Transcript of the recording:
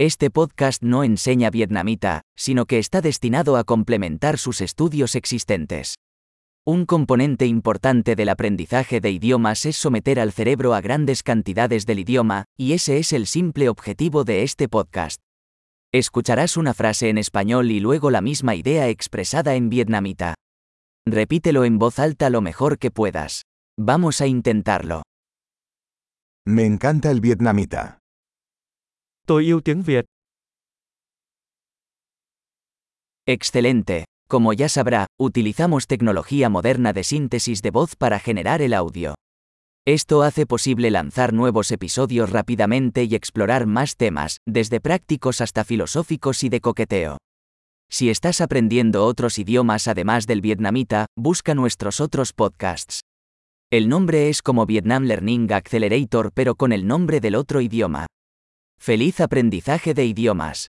Este podcast no enseña vietnamita, sino que está destinado a complementar sus estudios existentes. Un componente importante del aprendizaje de idiomas es someter al cerebro a grandes cantidades del idioma, y ese es el simple objetivo de este podcast. Escucharás una frase en español y luego la misma idea expresada en vietnamita. Repítelo en voz alta lo mejor que puedas. Vamos a intentarlo. Me encanta el vietnamita. Excelente. Como ya sabrá, utilizamos tecnología moderna de síntesis de voz para generar el audio. Esto hace posible lanzar nuevos episodios rápidamente y explorar más temas, desde prácticos hasta filosóficos y de coqueteo. Si estás aprendiendo otros idiomas además del vietnamita, busca nuestros otros podcasts. El nombre es como Vietnam Learning Accelerator pero con el nombre del otro idioma. Feliz aprendizaje de idiomas.